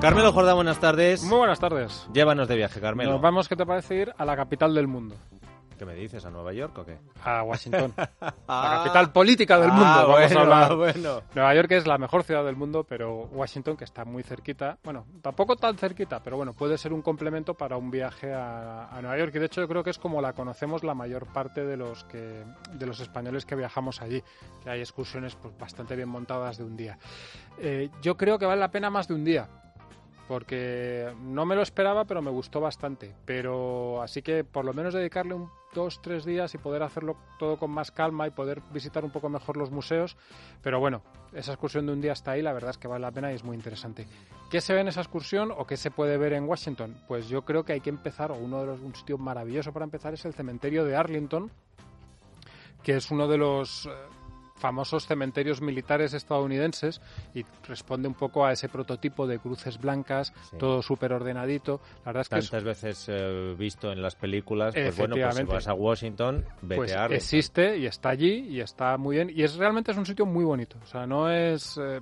Carmelo Jordán, buenas tardes. Muy buenas tardes. Llévanos de viaje, Carmelo. Nos vamos, ¿qué te parece ir a la capital del mundo? ¿Qué me dices? ¿A Nueva York o qué? A Washington. la capital política del mundo. Ah, vamos bueno, a hablar. bueno. Nueva York es la mejor ciudad del mundo, pero Washington, que está muy cerquita, bueno, tampoco tan cerquita, pero bueno, puede ser un complemento para un viaje a, a Nueva York. Y de hecho, yo creo que es como la conocemos la mayor parte de los que de los españoles que viajamos allí, que hay excursiones pues, bastante bien montadas de un día. Eh, yo creo que vale la pena más de un día porque no me lo esperaba, pero me gustó bastante. Pero así que por lo menos dedicarle un dos, tres días y poder hacerlo todo con más calma y poder visitar un poco mejor los museos. Pero bueno, esa excursión de un día hasta ahí, la verdad es que vale la pena y es muy interesante. ¿Qué se ve en esa excursión o qué se puede ver en Washington? Pues yo creo que hay que empezar, o uno de los, un sitio para empezar es el cementerio de Arlington, que es uno de los eh, famosos cementerios militares estadounidenses y responde un poco a ese prototipo de cruces blancas, Sí. todo súper ordenadito. La verdad es que es- Tantas veces eh, visto en las películas, pues bueno, pues si vas a Washington, vete pues a existe y está allí y está muy bien y es realmente es un sitio muy bonito o sea no es eh,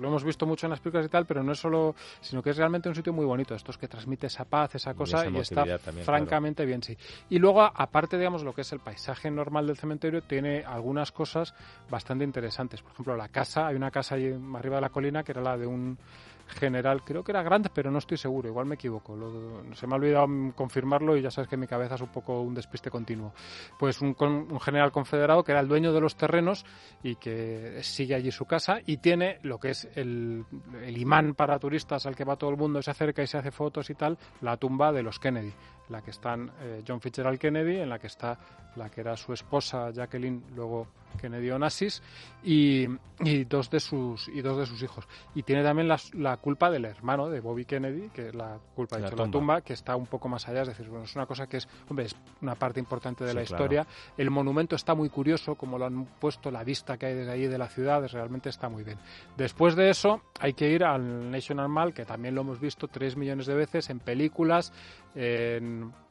lo hemos visto mucho en las películas y tal pero no es solo sino que es realmente un sitio muy bonito estos que transmite esa paz esa Y cosa esa y está también, francamente bien sí. Y luego aparte digamos lo que es el paisaje normal del cementerio tiene algunas cosas bastante interesantes. Por ejemplo la casa hay una casa ahí arriba de la colina que era la de un general, creo que era grande, pero no estoy seguro, igual me equivoco. Lo- se me ha olvidado confirmarlo y ya sabes que mi cabeza es un poco un despiste continuo. Pues un, un general confederado que era el dueño de los terrenos y que sigue allí su casa y tiene lo que es el, el imán para turistas al que va todo el mundo, se acerca y se hace fotos y tal, la tumba de los Kennedy, en la que están eh, John Fitzgerald Kennedy, en la que está la que era su esposa Jacqueline, luego Kennedy Onassis, y, y dos de sus y dos de sus hijos. Y tiene también la, la culpa del hermano de Bobby Kennedy, que es la culpa de La hecho, tumba. la tumba, que está un poco más allá. Es decir, bueno, es una cosa que es, hombre, es una parte importante de Sí, la claro. historia. El monumento está muy curioso, como lo han puesto, la vista que hay desde ahí de la ciudad, es- realmente está muy bien. Después de eso, hay que ir al National Mall, que también lo hemos visto tres millones de veces en películas, en on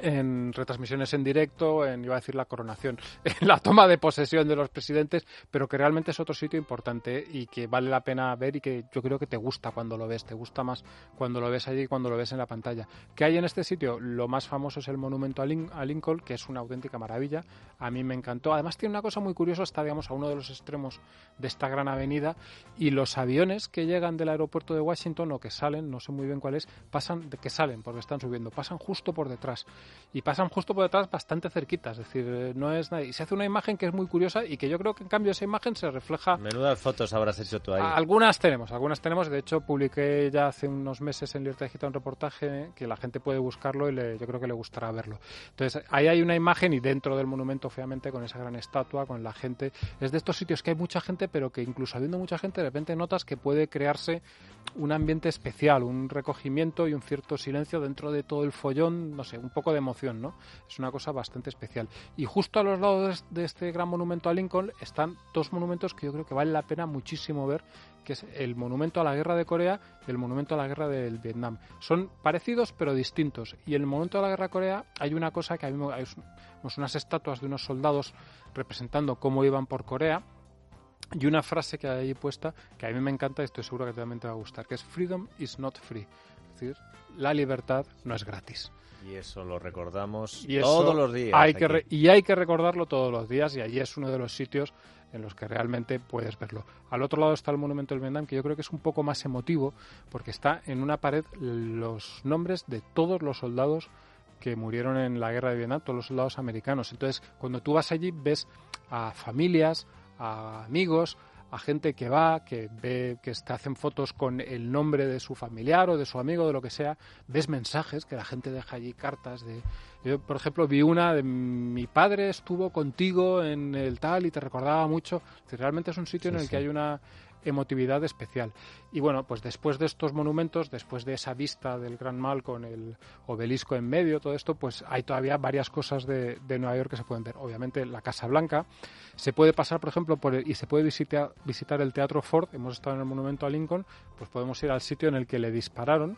en retransmisiones en directo, en iba a decir la coronación, en la toma de posesión de los presidentes, pero que realmente es otro sitio importante y que vale la pena ver y que yo creo que te gusta cuando lo ves, te gusta más cuando lo ves allí y cuando lo ves en la pantalla. ¿Qué hay en este sitio? Lo más famoso es el monumento a, Lin- a Lincoln, que es una auténtica maravilla. A mí me encantó. Además tiene una cosa muy curiosa, está digamos a uno de los extremos de esta gran avenida y los aviones que llegan del aeropuerto de Washington o que salen, no sé muy bien cuál es, pasan de que salen porque están subiendo, pasan justo por detrás y pasan justo por detrás bastante cerquita, es decir, eh, no es nada. Y se hace una imagen que es muy curiosa y que yo creo que en cambio esa imagen se refleja Menudas fotos habrás hecho tú ahí. algunas tenemos, algunas tenemos. De hecho, publiqué ya hace unos meses en Libertad Digital un reportaje que la gente puede buscarlo y le- yo creo que le gustará verlo. Entonces, ahí hay una imagen y dentro del monumento, obviamente, con esa gran estatua, con la gente. Es de estos sitios que hay mucha gente, pero que incluso habiendo mucha gente, de repente notas que puede crearse un ambiente especial, un recogimiento y un cierto silencio dentro de todo el follón, no sé, un poco de emoción, ¿no? Es una cosa bastante especial. Y justo a los lados de este gran monumento a Lincoln están dos monumentos que yo creo que vale la pena muchísimo ver, que es el monumento a la guerra de Corea y el monumento a la guerra del Vietnam. Son parecidos pero distintos. Y en el monumento a la guerra de Corea hay una cosa que a mí me hay unas estatuas de unos soldados representando cómo iban por Corea. Y una frase que hay ahí puesta que a mí me encanta y estoy seguro que también te va a gustar, que es Freedom is not free. Es decir, la libertad no es gratis. Y eso lo recordamos Y eso todos los días. Hay que aquí. re- y hay que recordarlo todos los días y allí es uno de los sitios en los que realmente puedes verlo. Al otro lado está el Monumento del Vietnam, que yo creo que es un poco más emotivo porque está en una pared los nombres de todos los soldados que murieron en la guerra de Vietnam, todos los soldados americanos. Entonces, cuando tú vas allí, ves a familias, a amigos, a gente que va, que ve, que te hacen fotos con el nombre de su familiar o de su amigo, de lo que sea, ves mensajes que la gente deja allí, cartas de... Yo, por ejemplo, vi una de mi padre estuvo contigo en el tal y te recordaba mucho. Realmente es un sitio Sí, en el sí. que hay una emotividad especial. Y bueno, pues después de estos monumentos, después de esa vista del Gran Mal con el obelisco en medio, todo esto, pues hay todavía varias cosas de, de Nueva York que se pueden ver. Obviamente la Casa Blanca, se puede pasar, por ejemplo, por el- y se puede visitar, visitar el Teatro Ford, hemos estado en el monumento a Lincoln, pues podemos ir al sitio en el que le dispararon,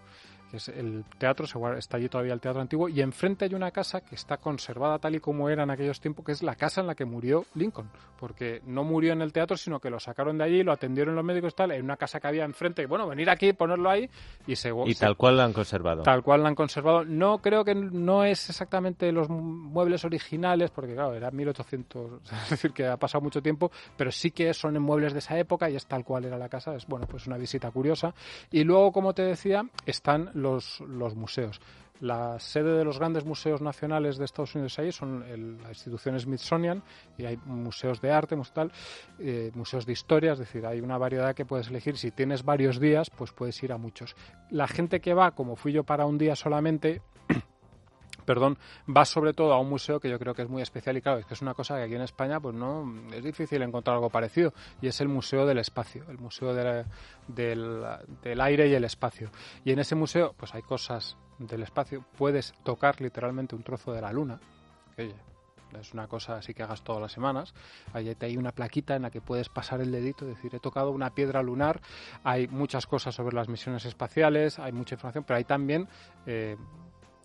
es el teatro, está allí todavía el teatro antiguo, y enfrente hay una casa que está conservada tal y como era en aquellos tiempos, que es la casa en la que murió Lincoln, porque no murió en el teatro, sino que lo sacaron de allí, lo atendieron los médicos tal, en una casa que había enfrente, y bueno, venir aquí, ponerlo ahí, y se... Y tal cual la han conservado. Tal cual la han conservado. No creo que no es exactamente los muebles originales, porque claro, era 1800, es decir, que ha pasado mucho tiempo, pero sí que son muebles de esa época y es tal cual era la casa, es bueno, pues una visita curiosa. Y luego, como te decía, están los, museos. La sede de los grandes museos nacionales de Estados Unidos ahí son la institución Smithsonian y hay museos de arte, eh, museos de historia, es decir, hay una variedad que puedes elegir. Si tienes varios días, pues puedes ir a muchos. La gente que va, como fui yo para un día solamente, perdón, va sobre todo a un museo que yo creo que es muy especial y claro, es que es una cosa que aquí en España pues no es difícil encontrar algo parecido y es el Museo del Espacio, el Museo del, del, Aire y el Espacio. Y en ese museo pues hay cosas del espacio, puedes tocar literalmente un trozo de la luna, que es una cosa así que hagas todas las semanas. Ahí hay una plaquita en la que puedes pasar el dedito, decir, he tocado una piedra lunar. Hay muchas cosas sobre las misiones espaciales, hay mucha información, pero hay también eh,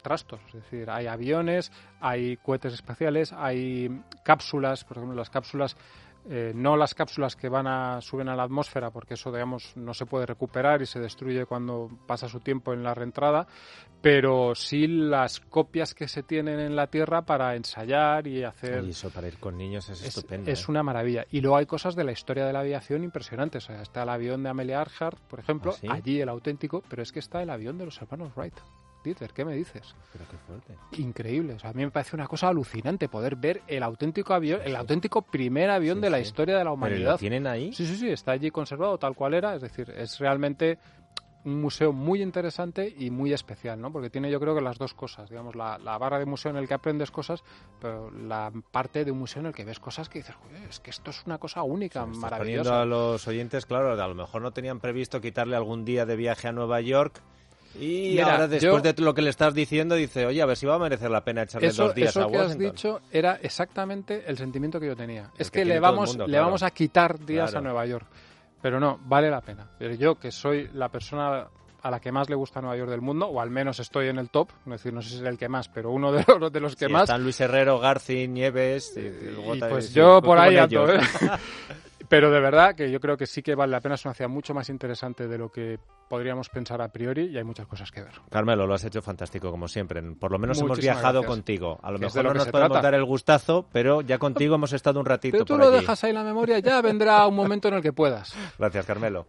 trastos, es decir, hay aviones, hay cohetes espaciales, hay cápsulas, por ejemplo, las cápsulas eh, no las cápsulas que van a suben a la atmósfera porque eso digamos no se puede recuperar y se destruye cuando pasa su tiempo en la reentrada pero sí las copias que se tienen en la Tierra para ensayar y hacer y eso para ir con niños es, estupendo es ¿eh? una maravilla. Y luego hay cosas de la historia de la aviación impresionantes. Está el avión de Amelia Earhart por ejemplo ¿Ah, allí el auténtico pero es que está el avión de los hermanos Wright Dieter, ¿qué me dices? Pero qué fuerte. Increíble. a mí me parece una cosa alucinante poder ver el auténtico avión, el auténtico primer avión de la historia de la humanidad. lo tienen ahí? Sí, sí, sí, está allí conservado tal cual era. Es decir, es realmente un museo muy interesante y muy especial, ¿no? Porque tiene yo creo que las dos cosas, digamos, la, barra de museo en el que aprendes cosas, pero la parte de un museo en el que ves cosas que dices, es que esto es una cosa única, maravillosa. a los oyentes, claro, a lo mejor no tenían previsto quitarle algún día de viaje a Nueva York y ahora, después de lo que le estás diciendo, dice, oye, a ver si va a merecer la pena echarle dos días eso a Washington. que has dicho era exactamente el sentimiento que yo tenía. es que, le vamos, le vamos a quitar días a Nueva York. Pero no, vale la pena. Pero yo, que soy la persona a la que más le gusta Nueva York del mundo, o al menos estoy en el top, no decir, no sé si es el que más, pero uno de los, de los que más. Están Luis Herrero, García, Nieves, y, pues yo por ahí ando, ¿eh? Pero de verdad que yo creo que sí que vale la pena, es una ciudad mucho más interesante de lo que podríamos pensar a priori y hay muchas cosas que ver. Carmelo, lo has hecho fantástico como siempre. Por lo menos hemos viajado contigo. A lo mejor no nos podemos dar el gustazo, pero ya contigo hemos estado un ratito. Pero tú lo dejas ahí en la memoria, ya vendrá un momento en el que puedas. Gracias, Carmelo.